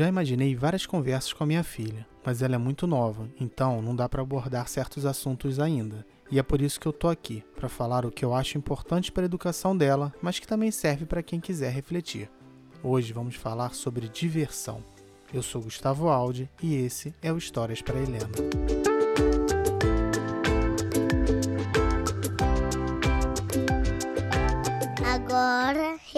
Já imaginei várias conversas com a minha filha, mas ela é muito nova, então não dá para abordar certos assuntos ainda. E é por isso que eu tô aqui, para falar o que eu acho importante para a educação dela, mas que também serve para quem quiser refletir. Hoje vamos falar sobre diversão. Eu sou Gustavo Aldi e esse é o Histórias para Helena.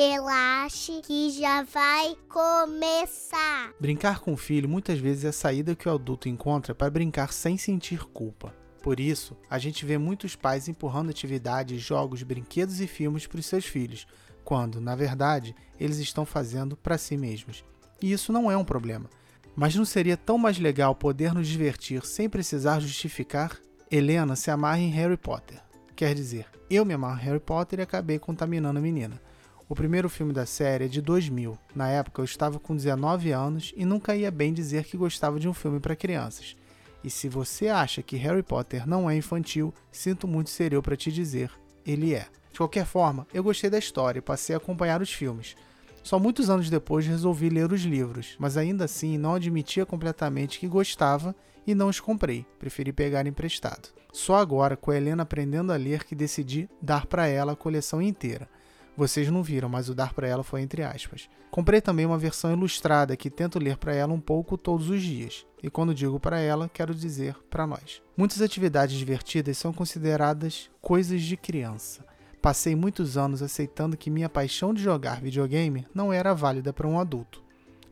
Relaxe que já vai começar. Brincar com o filho muitas vezes é a saída que o adulto encontra para brincar sem sentir culpa. Por isso, a gente vê muitos pais empurrando atividades, jogos, brinquedos e filmes para os seus filhos, quando, na verdade, eles estão fazendo para si mesmos. E isso não é um problema. Mas não seria tão mais legal poder nos divertir sem precisar justificar? Helena se amarra em Harry Potter. Quer dizer, eu me amarro em Harry Potter e acabei contaminando a menina. O primeiro filme da série é de 2000. Na época eu estava com 19 anos e nunca ia bem dizer que gostava de um filme para crianças. E se você acha que Harry Potter não é infantil, sinto muito ser eu para te dizer, ele é. De qualquer forma, eu gostei da história e passei a acompanhar os filmes. Só muitos anos depois resolvi ler os livros, mas ainda assim não admitia completamente que gostava e não os comprei, preferi pegar emprestado. Só agora, com a Helena aprendendo a ler, que decidi dar para ela a coleção inteira. Vocês não viram, mas o dar para ela foi entre aspas. Comprei também uma versão ilustrada que tento ler para ela um pouco todos os dias. E quando digo para ela, quero dizer para nós. Muitas atividades divertidas são consideradas coisas de criança. Passei muitos anos aceitando que minha paixão de jogar videogame não era válida para um adulto.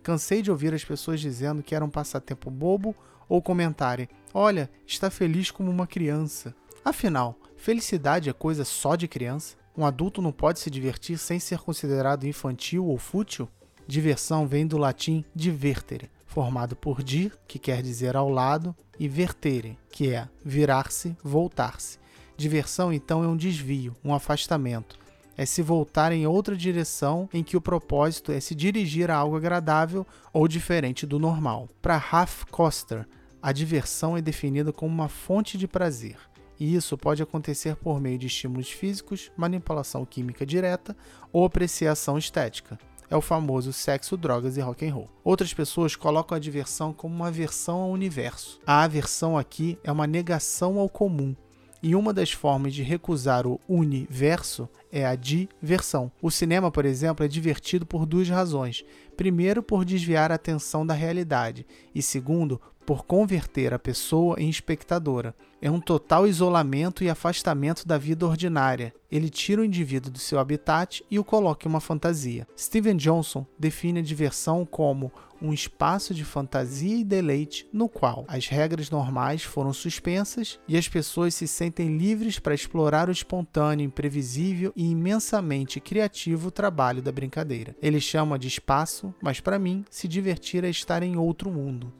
Cansei de ouvir as pessoas dizendo que era um passatempo bobo ou comentarem: Olha, está feliz como uma criança. Afinal, felicidade é coisa só de criança? Um adulto não pode se divertir sem ser considerado infantil ou fútil? Diversão vem do latim divertere, formado por dir, que quer dizer ao lado, e vertere, que é virar-se, voltar-se. Diversão, então, é um desvio, um afastamento. É se voltar em outra direção em que o propósito é se dirigir a algo agradável ou diferente do normal. Para Ralph Koster, a diversão é definida como uma fonte de prazer e isso pode acontecer por meio de estímulos físicos, manipulação química direta ou apreciação estética. É o famoso sexo, drogas e rock and roll. Outras pessoas colocam a diversão como uma aversão ao universo. A aversão aqui é uma negação ao comum, e uma das formas de recusar o universo é a diversão. O cinema, por exemplo, é divertido por duas razões. Primeiro, por desviar a atenção da realidade, e segundo, por converter a pessoa em espectadora. É um total isolamento e afastamento da vida ordinária. Ele tira o indivíduo do seu habitat e o coloca em uma fantasia. Steven Johnson define a diversão como um espaço de fantasia e deleite no qual as regras normais foram suspensas e as pessoas se sentem livres para explorar o espontâneo, imprevisível e imensamente criativo trabalho da brincadeira. Ele chama de espaço, mas para mim, se divertir é estar em outro mundo.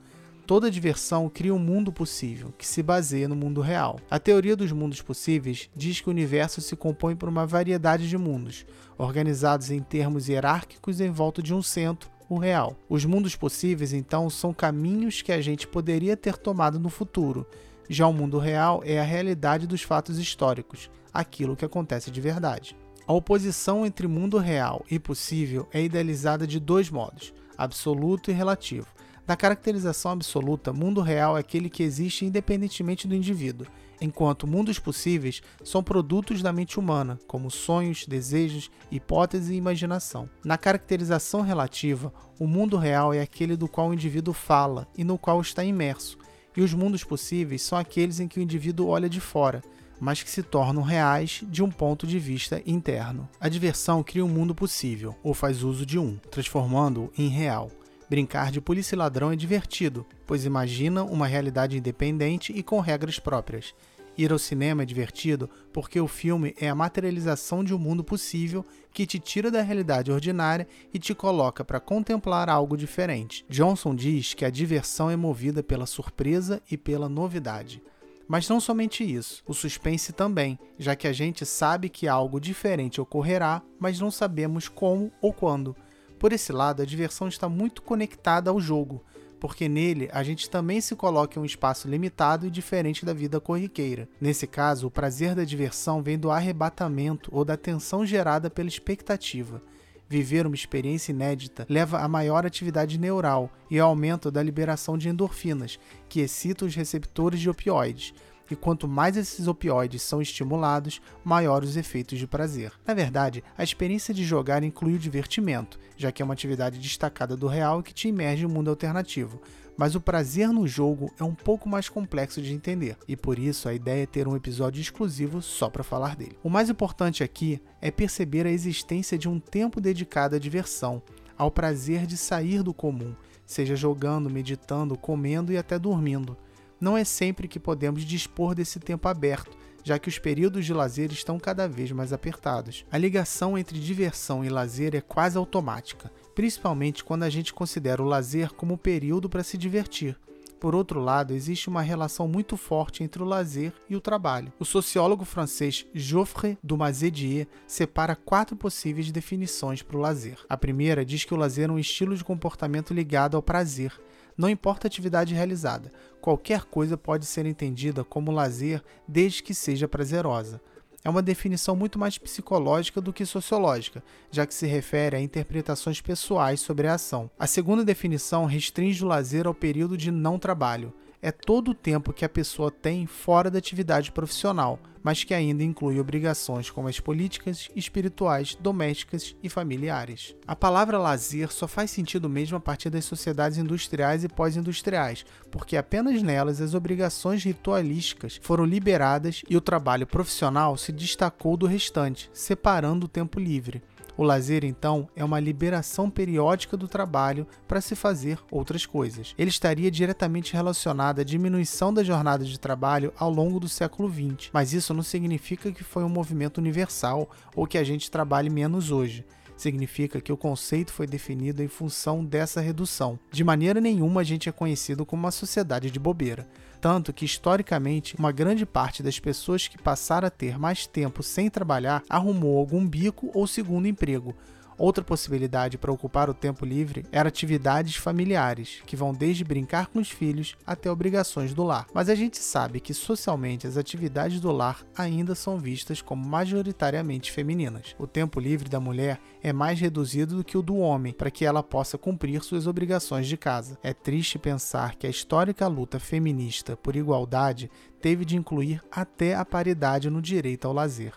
Toda diversão cria um mundo possível, que se baseia no mundo real. A teoria dos mundos possíveis diz que o universo se compõe por uma variedade de mundos, organizados em termos hierárquicos em volta de um centro, o real. Os mundos possíveis, então, são caminhos que a gente poderia ter tomado no futuro. Já o mundo real é a realidade dos fatos históricos, aquilo que acontece de verdade. A oposição entre mundo real e possível é idealizada de dois modos: absoluto e relativo. Na caracterização absoluta, mundo real é aquele que existe independentemente do indivíduo, enquanto mundos possíveis são produtos da mente humana, como sonhos, desejos, hipóteses e imaginação. Na caracterização relativa, o mundo real é aquele do qual o indivíduo fala e no qual está imerso, e os mundos possíveis são aqueles em que o indivíduo olha de fora, mas que se tornam reais de um ponto de vista interno. A diversão cria um mundo possível, ou faz uso de um, transformando-o em real. Brincar de polícia e ladrão é divertido, pois imagina uma realidade independente e com regras próprias. Ir ao cinema é divertido porque o filme é a materialização de um mundo possível que te tira da realidade ordinária e te coloca para contemplar algo diferente. Johnson diz que a diversão é movida pela surpresa e pela novidade. Mas não somente isso, o suspense também, já que a gente sabe que algo diferente ocorrerá, mas não sabemos como ou quando. Por esse lado, a diversão está muito conectada ao jogo, porque nele a gente também se coloca em um espaço limitado e diferente da vida corriqueira. Nesse caso, o prazer da diversão vem do arrebatamento ou da tensão gerada pela expectativa. Viver uma experiência inédita leva a maior atividade neural e ao aumento da liberação de endorfinas, que excitam os receptores de opioides. E quanto mais esses opioides são estimulados, maior os efeitos de prazer. Na verdade, a experiência de jogar inclui o divertimento, já que é uma atividade destacada do real que te imerge no mundo alternativo mas o prazer no jogo é um pouco mais complexo de entender, e por isso a ideia é ter um episódio exclusivo só para falar dele. O mais importante aqui é perceber a existência de um tempo dedicado à diversão, ao prazer de sair do comum, seja jogando, meditando, comendo e até dormindo. Não é sempre que podemos dispor desse tempo aberto, já que os períodos de lazer estão cada vez mais apertados. A ligação entre diversão e lazer é quase automática principalmente quando a gente considera o lazer como um período para se divertir. Por outro lado, existe uma relação muito forte entre o lazer e o trabalho. O sociólogo francês Geoffrey Dumazedier separa quatro possíveis definições para o lazer. A primeira diz que o lazer é um estilo de comportamento ligado ao prazer, não importa a atividade realizada, qualquer coisa pode ser entendida como lazer desde que seja prazerosa é uma definição muito mais psicológica do que sociológica, já que se refere a interpretações pessoais sobre a ação. A segunda definição restringe o lazer ao período de não trabalho, é todo o tempo que a pessoa tem fora da atividade profissional, mas que ainda inclui obrigações como as políticas, espirituais, domésticas e familiares. A palavra lazer só faz sentido mesmo a partir das sociedades industriais e pós-industriais, porque apenas nelas as obrigações ritualísticas foram liberadas e o trabalho profissional se destacou do restante, separando o tempo livre. O lazer, então, é uma liberação periódica do trabalho para se fazer outras coisas. Ele estaria diretamente relacionado à diminuição da jornada de trabalho ao longo do século XX, mas isso não significa que foi um movimento universal ou que a gente trabalhe menos hoje significa que o conceito foi definido em função dessa redução. De maneira nenhuma a gente é conhecido como uma sociedade de bobeira tanto que historicamente uma grande parte das pessoas que passaram a ter mais tempo sem trabalhar arrumou algum bico ou segundo emprego, Outra possibilidade para ocupar o tempo livre era atividades familiares, que vão desde brincar com os filhos até obrigações do lar. Mas a gente sabe que socialmente as atividades do lar ainda são vistas como majoritariamente femininas. O tempo livre da mulher é mais reduzido do que o do homem para que ela possa cumprir suas obrigações de casa. É triste pensar que a histórica luta feminista por igualdade teve de incluir até a paridade no direito ao lazer.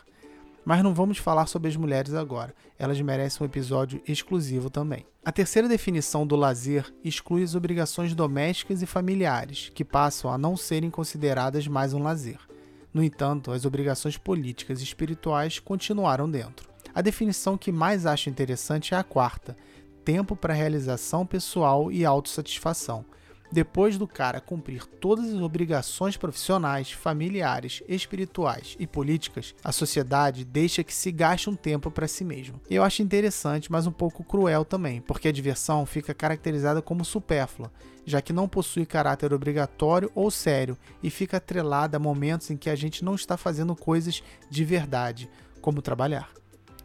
Mas não vamos falar sobre as mulheres agora, elas merecem um episódio exclusivo também. A terceira definição do lazer exclui as obrigações domésticas e familiares, que passam a não serem consideradas mais um lazer. No entanto, as obrigações políticas e espirituais continuaram dentro. A definição que mais acho interessante é a quarta: tempo para realização pessoal e autossatisfação depois do cara cumprir todas as obrigações profissionais, familiares, espirituais e políticas, a sociedade deixa que se gaste um tempo para si mesmo. Eu acho interessante, mas um pouco cruel também, porque a diversão fica caracterizada como supérflua, já que não possui caráter obrigatório ou sério e fica atrelada a momentos em que a gente não está fazendo coisas de verdade, como trabalhar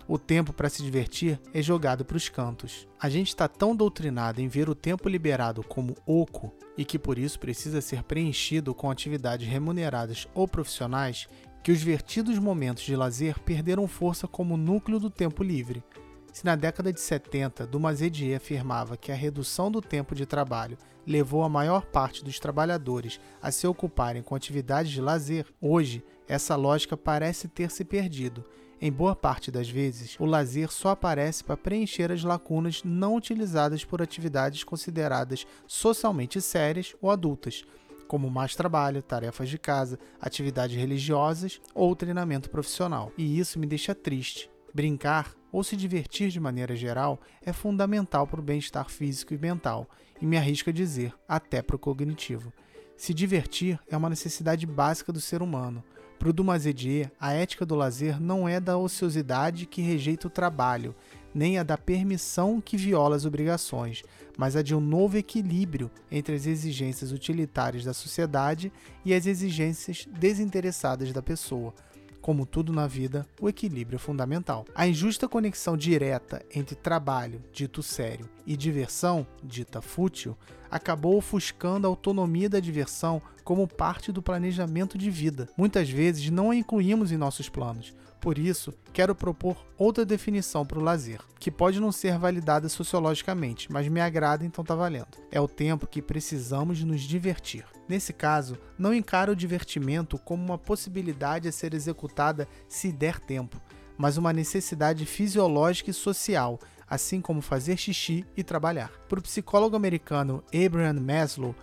o tempo para se divertir é jogado para os cantos. A gente está tão doutrinado em ver o tempo liberado como oco e que por isso precisa ser preenchido com atividades remuneradas ou profissionais que os vertidos momentos de lazer perderam força como núcleo do tempo livre. Se na década de 70 Dumazedier afirmava que a redução do tempo de trabalho levou a maior parte dos trabalhadores a se ocuparem com atividades de lazer, hoje essa lógica parece ter se perdido em boa parte das vezes, o lazer só aparece para preencher as lacunas não utilizadas por atividades consideradas socialmente sérias ou adultas, como mais trabalho, tarefas de casa, atividades religiosas ou treinamento profissional. E isso me deixa triste. Brincar ou se divertir de maneira geral é fundamental para o bem-estar físico e mental, e me arrisco a dizer, até para o cognitivo. Se divertir é uma necessidade básica do ser humano. Para o Dumazedier, a ética do lazer não é da ociosidade que rejeita o trabalho, nem a da permissão que viola as obrigações, mas a de um novo equilíbrio entre as exigências utilitárias da sociedade e as exigências desinteressadas da pessoa, como tudo na vida, o equilíbrio é fundamental. A injusta conexão direta entre trabalho, dito sério, e diversão, dita fútil, acabou ofuscando a autonomia da diversão como parte do planejamento de vida. Muitas vezes não a incluímos em nossos planos, Por isso, quero propor outra definição para o lazer, que pode não ser validada sociologicamente, mas me agrada então tá valendo. É o tempo que precisamos nos divertir. Nesse caso, não encaro o divertimento como uma possibilidade a ser executada se der tempo, mas uma necessidade fisiológica e social, assim como fazer xixi e trabalhar. Para o psicólogo americano Abraham Maslow,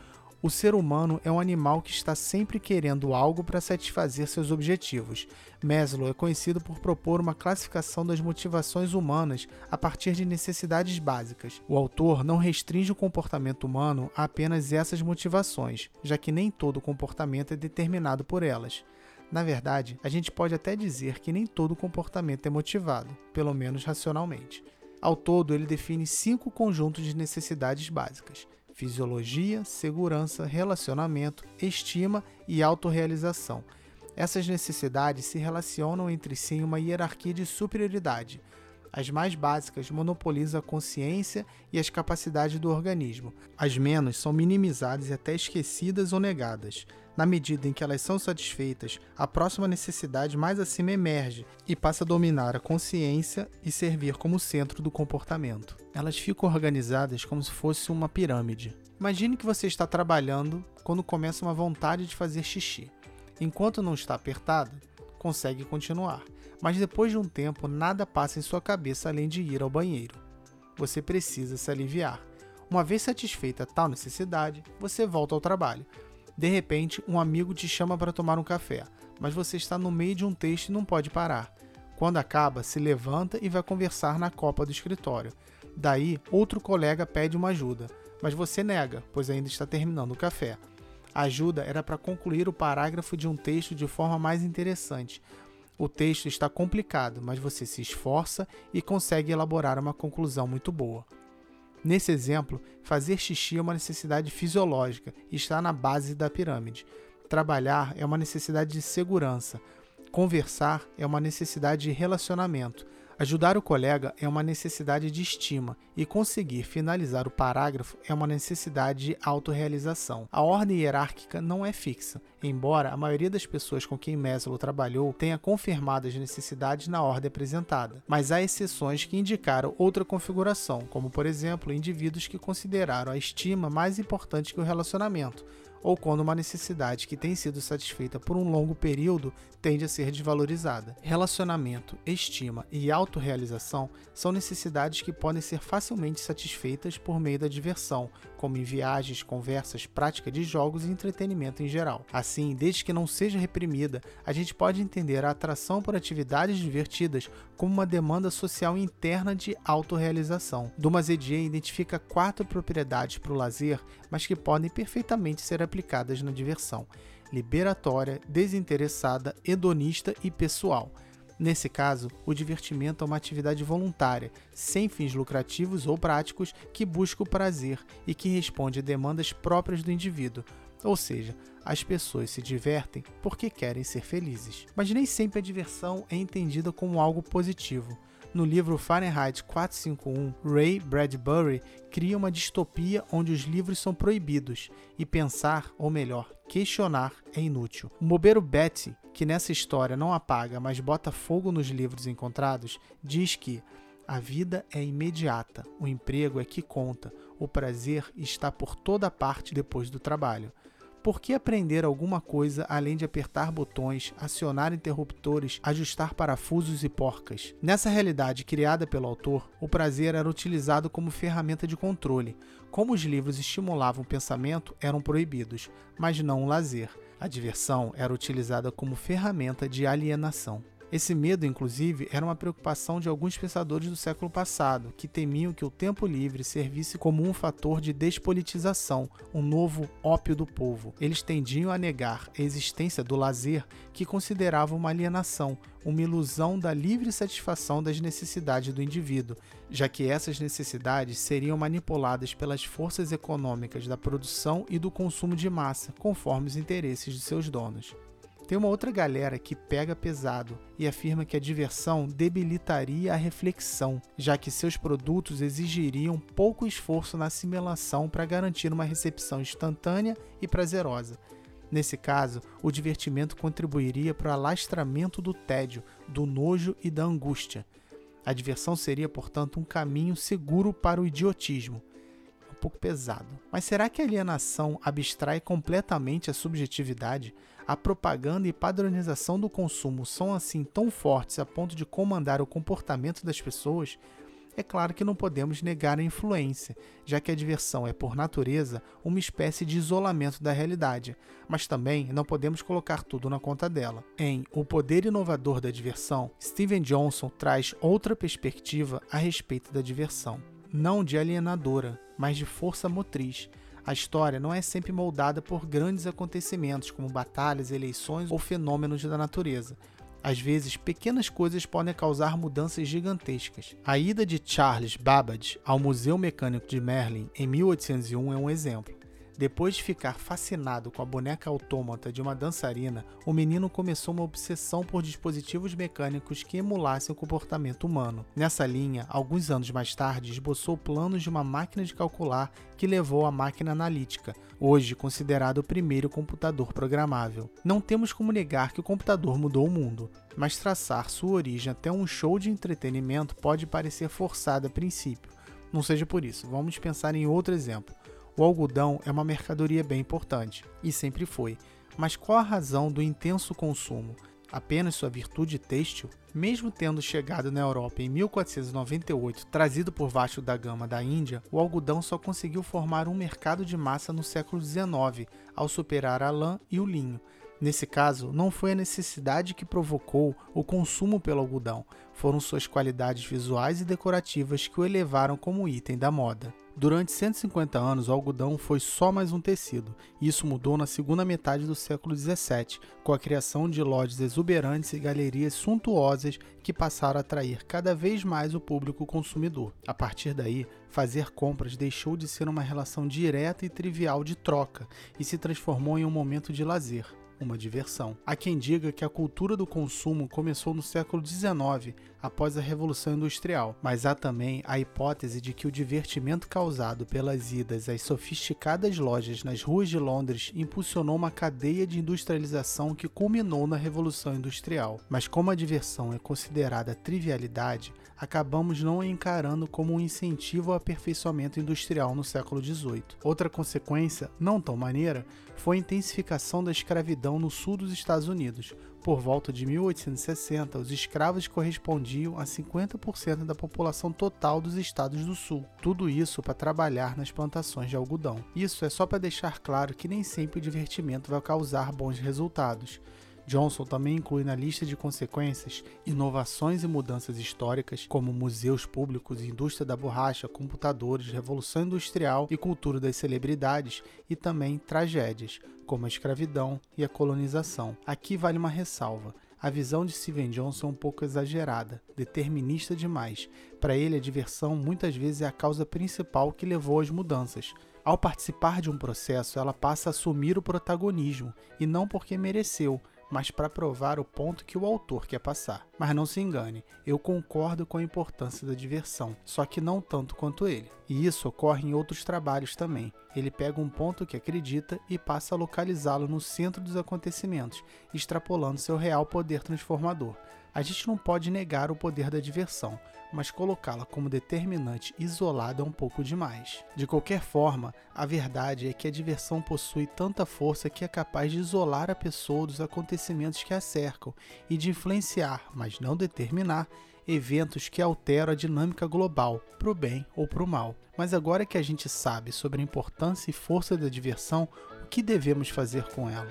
o ser humano é um animal que está sempre querendo algo para satisfazer seus objetivos. Maslow é conhecido por propor uma classificação das motivações humanas a partir de necessidades básicas. O autor não restringe o comportamento humano a apenas essas motivações, já que nem todo comportamento é determinado por elas. Na verdade, a gente pode até dizer que nem todo comportamento é motivado, pelo menos racionalmente. Ao todo, ele define cinco conjuntos de necessidades básicas: fisiologia, segurança, relacionamento, estima e autorrealização. Essas necessidades se relacionam entre si em uma hierarquia de superioridade. As mais básicas monopolizam a consciência e as capacidades do organismo. As menos são minimizadas e até esquecidas ou negadas. Na medida em que elas são satisfeitas, a próxima necessidade mais acima emerge e passa a dominar a consciência e servir como centro do comportamento. Elas ficam organizadas como se fosse uma pirâmide. Imagine que você está trabalhando quando começa uma vontade de fazer xixi. Enquanto não está apertado, consegue continuar, mas depois de um tempo nada passa em sua cabeça além de ir ao banheiro. Você precisa se aliviar. Uma vez satisfeita tal necessidade, você volta ao trabalho, de repente, um amigo te chama para tomar um café, mas você está no meio de um texto e não pode parar. Quando acaba, se levanta e vai conversar na copa do escritório. Daí, outro colega pede uma ajuda, mas você nega, pois ainda está terminando o café. A ajuda era para concluir o parágrafo de um texto de forma mais interessante. O texto está complicado, mas você se esforça e consegue elaborar uma conclusão muito boa. Nesse exemplo, fazer xixi é uma necessidade fisiológica e está na base da pirâmide. Trabalhar é uma necessidade de segurança. Conversar é uma necessidade de relacionamento. Ajudar o colega é uma necessidade de estima e conseguir finalizar o parágrafo é uma necessidade de autorrealização. A ordem hierárquica não é fixa, embora a maioria das pessoas com quem Maslow trabalhou tenha confirmado as necessidades na ordem apresentada, mas há exceções que indicaram outra configuração, como por exemplo indivíduos que consideraram a estima mais importante que o relacionamento, ou quando uma necessidade que tem sido satisfeita por um longo período tende a ser desvalorizada. Relacionamento, estima e autorrealização são necessidades que podem ser facilmente satisfeitas por meio da diversão, como em viagens, conversas, prática de jogos e entretenimento em geral. Assim, desde que não seja reprimida, a gente pode entender a atração por atividades divertidas como uma demanda social interna de autorrealização. Dumas Edier identifica quatro propriedades para o lazer, mas que podem perfeitamente ser aplicadas aplicadas na diversão, liberatória, desinteressada, hedonista e pessoal. Nesse caso, o divertimento é uma atividade voluntária, sem fins lucrativos ou práticos, que busca o prazer e que responde a demandas próprias do indivíduo, ou seja, as pessoas se divertem porque querem ser felizes. Mas nem sempre a diversão é entendida como algo positivo. No livro Fahrenheit 451, Ray Bradbury cria uma distopia onde os livros são proibidos e pensar, ou melhor, questionar, é inútil. O bobeiro Betty, que nessa história não apaga, mas bota fogo nos livros encontrados, diz que a vida é imediata, o emprego é que conta, o prazer está por toda parte depois do trabalho. Por que aprender alguma coisa além de apertar botões, acionar interruptores, ajustar parafusos e porcas? Nessa realidade criada pelo autor, o prazer era utilizado como ferramenta de controle. Como os livros estimulavam o pensamento, eram proibidos, mas não o lazer. A diversão era utilizada como ferramenta de alienação. Esse medo, inclusive, era uma preocupação de alguns pensadores do século passado, que temiam que o tempo livre servisse como um fator de despolitização, um novo ópio do povo. Eles tendiam a negar a existência do lazer, que consideravam uma alienação, uma ilusão da livre satisfação das necessidades do indivíduo, já que essas necessidades seriam manipuladas pelas forças econômicas da produção e do consumo de massa, conforme os interesses de seus donos. Tem uma outra galera que pega pesado e afirma que a diversão debilitaria a reflexão, já que seus produtos exigiriam pouco esforço na assimilação para garantir uma recepção instantânea e prazerosa. Nesse caso, o divertimento contribuiria para o alastramento do tédio, do nojo e da angústia. A diversão seria, portanto, um caminho seguro para o idiotismo. Um pouco pesado. Mas será que a alienação abstrai completamente a subjetividade? A propaganda e padronização do consumo são assim tão fortes a ponto de comandar o comportamento das pessoas? É claro que não podemos negar a influência, já que a diversão é, por natureza, uma espécie de isolamento da realidade, mas também não podemos colocar tudo na conta dela. Em O Poder Inovador da Diversão, Steven Johnson traz outra perspectiva a respeito da diversão, não de alienadora, mas de força motriz. A história não é sempre moldada por grandes acontecimentos como batalhas, eleições ou fenômenos da natureza, às vezes, pequenas coisas podem causar mudanças gigantescas. A ida de Charles Babbage ao Museu Mecânico de Merlin em 1801 é um exemplo. Depois de ficar fascinado com a boneca autômata de uma dançarina, o menino começou uma obsessão por dispositivos mecânicos que emulassem o comportamento humano. Nessa linha, alguns anos mais tarde, esboçou planos de uma máquina de calcular que levou à máquina analítica, hoje considerado o primeiro computador programável. Não temos como negar que o computador mudou o mundo, mas traçar sua origem até um show de entretenimento pode parecer forçado a princípio. Não seja por isso, vamos pensar em outro exemplo. O algodão é uma mercadoria bem importante, e sempre foi. Mas qual a razão do intenso consumo? Apenas sua virtude têxtil? Mesmo tendo chegado na Europa em 1498, trazido por Vasco da Gama da Índia, o algodão só conseguiu formar um mercado de massa no século XIX, ao superar a lã e o linho. Nesse caso, não foi a necessidade que provocou o consumo pelo algodão, foram suas qualidades visuais e decorativas que o elevaram como item da moda. Durante 150 anos, o algodão foi só mais um tecido. Isso mudou na segunda metade do século 17, com a criação de lojas exuberantes e galerias suntuosas que passaram a atrair cada vez mais o público consumidor. A partir daí, fazer compras deixou de ser uma relação direta e trivial de troca e se transformou em um momento de lazer uma diversão. Há quem diga que a cultura do consumo começou no século XIX, após a Revolução Industrial, mas há também a hipótese de que o divertimento causado pelas idas às sofisticadas lojas nas ruas de Londres impulsionou uma cadeia de industrialização que culminou na Revolução Industrial. Mas como a diversão é considerada trivialidade, acabamos não encarando como um incentivo ao aperfeiçoamento industrial no século XVIII. Outra consequência, não tão maneira, foi a intensificação da escravidão no sul dos Estados Unidos. Por volta de 1860, os escravos correspondiam a 50% da população total dos estados do sul. Tudo isso para trabalhar nas plantações de algodão. Isso é só para deixar claro que nem sempre o divertimento vai causar bons resultados. Johnson também inclui na lista de consequências inovações e mudanças históricas, como museus públicos, indústria da borracha, computadores, revolução industrial e cultura das celebridades, e também tragédias, como a escravidão e a colonização. Aqui vale uma ressalva. A visão de Steven Johnson é um pouco exagerada, determinista demais. Para ele, a diversão muitas vezes é a causa principal que levou às mudanças. Ao participar de um processo, ela passa a assumir o protagonismo, e não porque mereceu, mas para provar o ponto que o autor quer passar. Mas não se engane, eu concordo com a importância da diversão, só que não tanto quanto ele. E isso ocorre em outros trabalhos também. Ele pega um ponto que acredita e passa a localizá-lo no centro dos acontecimentos, extrapolando seu real poder transformador. A gente não pode negar o poder da diversão, mas colocá-la como determinante isolada é um pouco demais. De qualquer forma, a verdade é que a diversão possui tanta força que é capaz de isolar a pessoa dos acontecimentos que a cercam e de influenciar, mas não determinar, eventos que alteram a dinâmica global, para o bem ou para o mal. Mas agora que a gente sabe sobre a importância e força da diversão, o que devemos fazer com ela?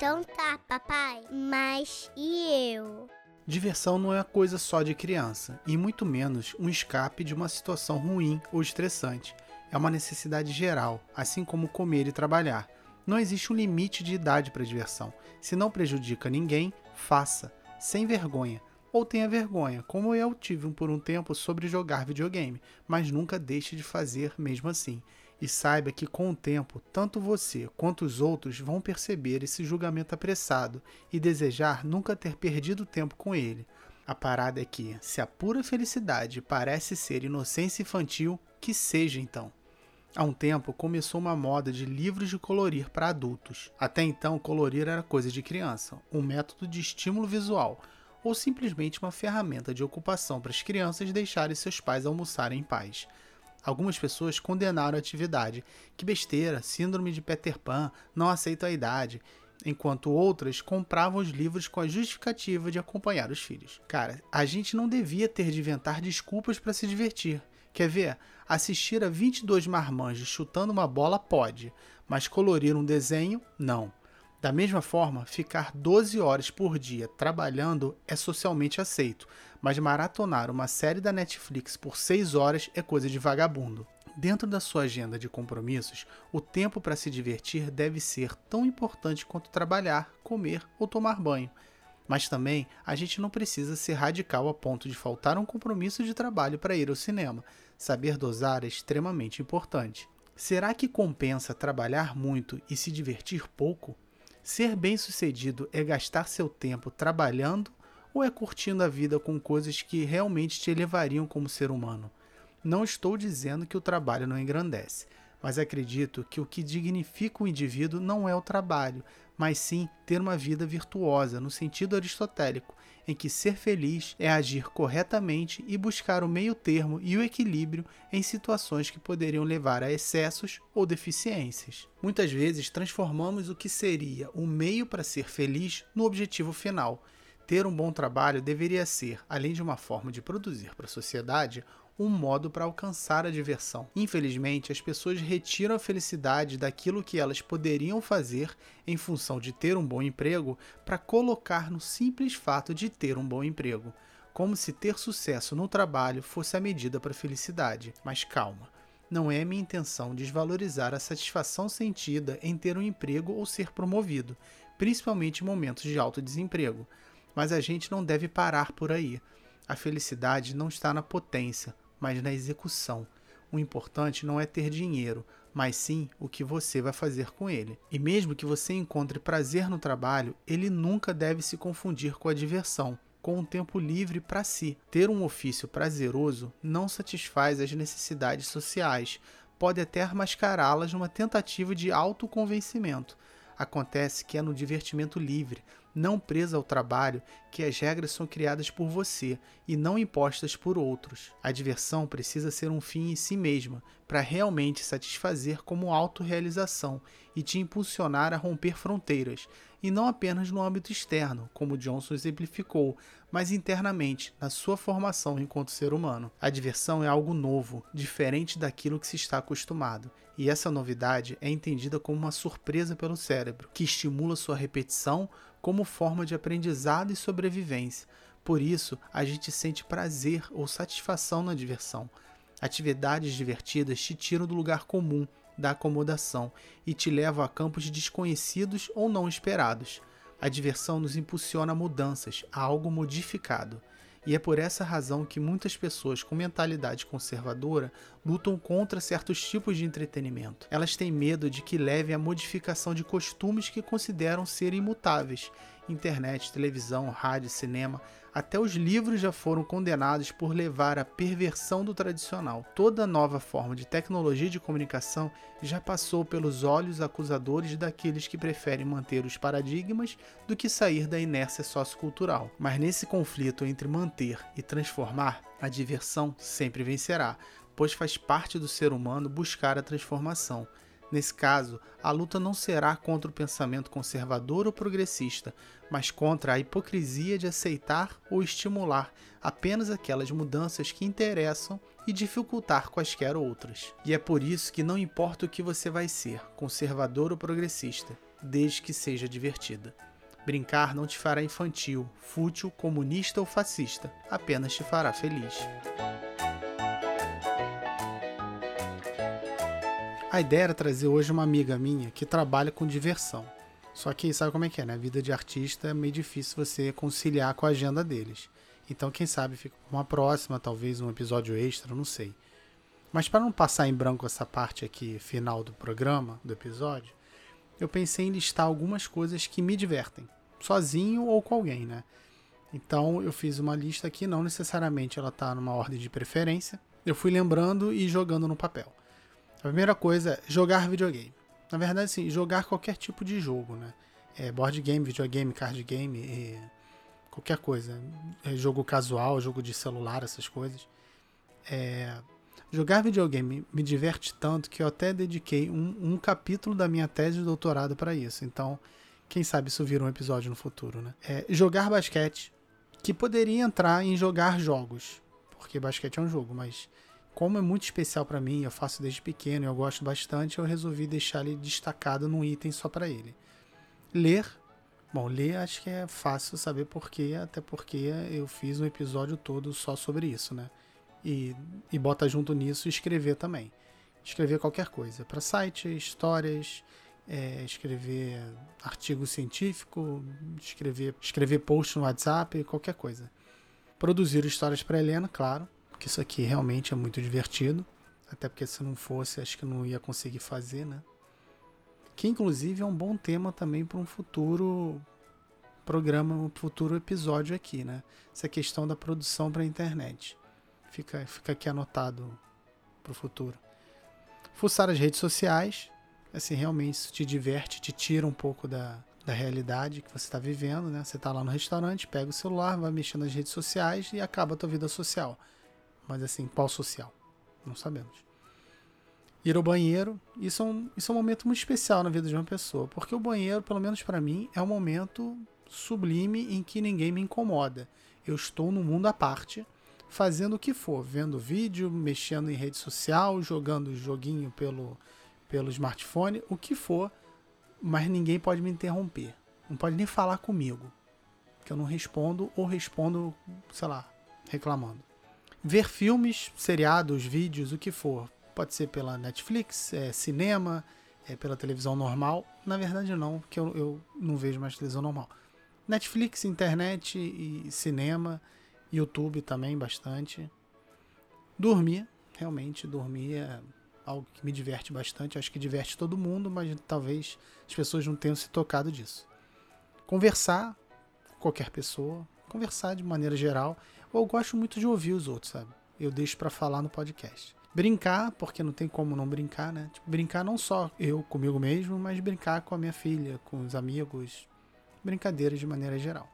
Então tá, papai. Mas e eu? Diversão não é coisa só de criança, e muito menos um escape de uma situação ruim ou estressante. É uma necessidade geral, assim como comer e trabalhar. Não existe um limite de idade para diversão. Se não prejudica ninguém, faça, sem vergonha. Ou tenha vergonha, como eu tive por um tempo sobre jogar videogame, mas nunca deixe de fazer mesmo assim. E saiba que com o tempo, tanto você quanto os outros vão perceber esse julgamento apressado e desejar nunca ter perdido tempo com ele. A parada é que, se a pura felicidade parece ser inocência infantil, que seja então. Há um tempo começou uma moda de livros de colorir para adultos. Até então, colorir era coisa de criança, um método de estímulo visual ou simplesmente uma ferramenta de ocupação para as crianças deixarem seus pais almoçarem em paz. Algumas pessoas condenaram a atividade. Que besteira, síndrome de Peter Pan, não aceito a idade. Enquanto outras compravam os livros com a justificativa de acompanhar os filhos. Cara, a gente não devia ter de inventar desculpas para se divertir. Quer ver? Assistir a 22 marmanjos chutando uma bola pode, mas colorir um desenho, não. Da mesma forma, ficar 12 horas por dia trabalhando é socialmente aceito, mas maratonar uma série da Netflix por 6 horas é coisa de vagabundo. Dentro da sua agenda de compromissos, o tempo para se divertir deve ser tão importante quanto trabalhar, comer ou tomar banho. Mas também a gente não precisa ser radical a ponto de faltar um compromisso de trabalho para ir ao cinema. Saber dosar é extremamente importante. Será que compensa trabalhar muito e se divertir pouco? Ser bem-sucedido é gastar seu tempo trabalhando ou é curtindo a vida com coisas que realmente te elevariam como ser humano? Não estou dizendo que o trabalho não engrandece, mas acredito que o que dignifica o indivíduo não é o trabalho, mas sim ter uma vida virtuosa, no sentido aristotélico, em que ser feliz é agir corretamente e buscar o meio termo e o equilíbrio em situações que poderiam levar a excessos ou deficiências. Muitas vezes transformamos o que seria o meio para ser feliz no objetivo final. Ter um bom trabalho deveria ser, além de uma forma de produzir para a sociedade, um modo para alcançar a diversão. Infelizmente, as pessoas retiram a felicidade daquilo que elas poderiam fazer em função de ter um bom emprego para colocar no simples fato de ter um bom emprego, como se ter sucesso no trabalho fosse a medida para a felicidade. Mas calma. Não é minha intenção desvalorizar a satisfação sentida em ter um emprego ou ser promovido, principalmente em momentos de alto desemprego. Mas a gente não deve parar por aí. A felicidade não está na potência, mas na execução. O importante não é ter dinheiro, mas sim o que você vai fazer com ele. E mesmo que você encontre prazer no trabalho, ele nunca deve se confundir com a diversão, com um tempo livre para si. Ter um ofício prazeroso não satisfaz as necessidades sociais, pode até mascará-las numa tentativa de autoconvencimento. Acontece que é no divertimento livre, não presa ao trabalho, que as regras são criadas por você e não impostas por outros. A diversão precisa ser um fim em si mesma, para realmente satisfazer como autorrealização e te impulsionar a romper fronteiras, e não apenas no âmbito externo, como Johnson exemplificou, mas internamente, na sua formação enquanto ser humano. A diversão é algo novo, diferente daquilo que se está acostumado, e essa novidade é entendida como uma surpresa pelo cérebro, que estimula sua repetição como forma de aprendizado e sobrevivência. Por isso, a gente sente prazer ou satisfação na diversão. Atividades divertidas te tiram do lugar comum, da acomodação, e te levam a campos desconhecidos ou não esperados. A diversão nos impulsiona a mudanças, a algo modificado. E é por essa razão que muitas pessoas com mentalidade conservadora lutam contra certos tipos de entretenimento. Elas têm medo de que leve à modificação de costumes que consideram ser imutáveis. Internet, televisão, rádio, cinema até os livros já foram condenados por levar à perversão do tradicional. Toda nova forma de tecnologia de comunicação já passou pelos olhos acusadores daqueles que preferem manter os paradigmas do que sair da inércia sociocultural. Mas nesse conflito entre manter e transformar, a diversão sempre vencerá, pois faz parte do ser humano buscar a transformação. Nesse caso, a luta não será contra o pensamento conservador ou progressista, mas contra a hipocrisia de aceitar ou estimular apenas aquelas mudanças que interessam e dificultar quaisquer outras. E é por isso que não importa o que você vai ser, conservador ou progressista, desde que seja divertida. Brincar não te fará infantil, fútil, comunista ou fascista, apenas te fará feliz. A ideia era trazer hoje uma amiga minha que trabalha com diversão. Só que sabe como é que é, né? A vida de artista é meio difícil você conciliar com a agenda deles. Então, quem sabe fica uma próxima, talvez um episódio extra, não sei. Mas para não passar em branco essa parte aqui final do programa, do episódio, eu pensei em listar algumas coisas que me divertem, sozinho ou com alguém, né? Então eu fiz uma lista aqui, não necessariamente ela está numa ordem de preferência. Eu fui lembrando e jogando no papel. A primeira coisa é jogar videogame. Na verdade, sim, jogar qualquer tipo de jogo, né? É, board game, videogame, card game, é, qualquer coisa. É, jogo casual, jogo de celular, essas coisas. É, jogar videogame me diverte tanto que eu até dediquei um, um capítulo da minha tese de doutorado para isso. Então, quem sabe isso vira um episódio no futuro, né? É, jogar basquete, que poderia entrar em jogar jogos, porque basquete é um jogo, mas como é muito especial para mim, eu faço desde pequeno, eu gosto bastante, eu resolvi deixar ele destacado num item só para ele. Ler, bom, ler acho que é fácil saber porquê, até porque eu fiz um episódio todo só sobre isso, né? E, e bota junto nisso escrever também. Escrever qualquer coisa, para site, histórias, é, escrever artigo científico, escrever, escrever post no WhatsApp, qualquer coisa. Produzir histórias para Helena, claro, porque isso aqui realmente é muito divertido. Até porque se não fosse, acho que não ia conseguir fazer, né? Que inclusive é um bom tema também para um futuro programa, um futuro episódio aqui, né? Essa questão da produção para a internet. Fica, fica aqui anotado para o futuro. Fuçar as redes sociais, assim, realmente isso te diverte, te tira um pouco da, da realidade que você está vivendo, né? Você está lá no restaurante, pega o celular, vai mexendo nas redes sociais e acaba a tua vida social. Mas assim, qual social? Não sabemos. Ir ao banheiro, isso é, um, isso é um momento muito especial na vida de uma pessoa, porque o banheiro, pelo menos para mim, é um momento sublime em que ninguém me incomoda. Eu estou no mundo à parte, fazendo o que for, vendo vídeo, mexendo em rede social, jogando joguinho pelo, pelo smartphone, o que for, mas ninguém pode me interromper. Não pode nem falar comigo, que eu não respondo ou respondo, sei lá, reclamando. Ver filmes, seriados, vídeos, o que for. Pode ser pela Netflix, é, cinema, é, pela televisão normal. Na verdade, não, porque eu, eu não vejo mais televisão normal. Netflix, internet e cinema, YouTube também bastante. Dormir, realmente, dormir é algo que me diverte bastante. Acho que diverte todo mundo, mas talvez as pessoas não tenham se tocado disso. Conversar com qualquer pessoa, conversar de maneira geral. Eu gosto muito de ouvir os outros, sabe? Eu deixo para falar no podcast. Brincar, porque não tem como não brincar, né? Tipo, brincar não só eu comigo mesmo, mas brincar com a minha filha, com os amigos. Brincadeiras de maneira geral.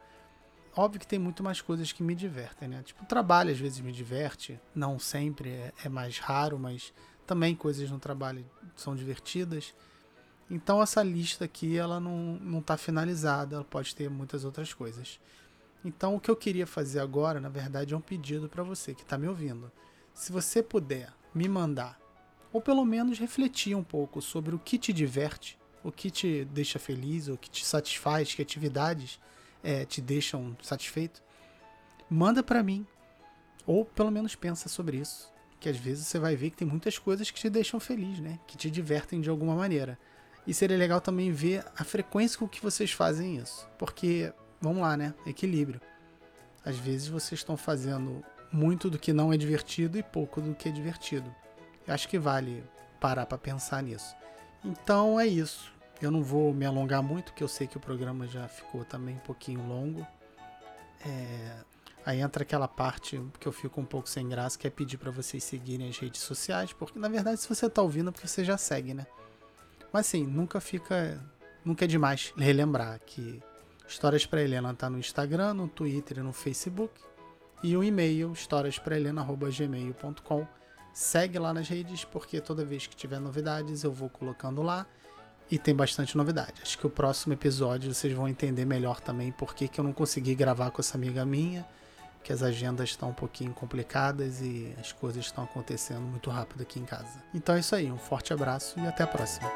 Óbvio que tem muito mais coisas que me divertem, né? Tipo, trabalho às vezes me diverte, não sempre, é, é mais raro, mas também coisas no trabalho são divertidas. Então essa lista aqui ela não, não tá finalizada, ela pode ter muitas outras coisas. Então, o que eu queria fazer agora, na verdade, é um pedido para você que está me ouvindo. Se você puder me mandar, ou pelo menos refletir um pouco sobre o que te diverte, o que te deixa feliz, o que te satisfaz, que atividades é, te deixam satisfeito, manda para mim. Ou pelo menos pensa sobre isso. Que às vezes você vai ver que tem muitas coisas que te deixam feliz, né? Que te divertem de alguma maneira. E seria legal também ver a frequência com que vocês fazem isso. Porque vamos lá, né? Equilíbrio. Às vezes vocês estão fazendo muito do que não é divertido e pouco do que é divertido. Eu acho que vale parar para pensar nisso. Então é isso. Eu não vou me alongar muito, porque eu sei que o programa já ficou também um pouquinho longo. É... Aí entra aquela parte que eu fico um pouco sem graça, que é pedir para vocês seguirem as redes sociais, porque na verdade se você tá ouvindo é porque você já segue, né? Mas assim, nunca fica, nunca é demais relembrar que Histórias para Helena tá no Instagram, no Twitter e no Facebook. E o e-mail historiasprahelena.gmail.com. Segue lá nas redes, porque toda vez que tiver novidades eu vou colocando lá. E tem bastante novidade. Acho que o próximo episódio vocês vão entender melhor também por que, que eu não consegui gravar com essa amiga minha. Que as agendas estão um pouquinho complicadas e as coisas estão acontecendo muito rápido aqui em casa. Então é isso aí, um forte abraço e até a próxima.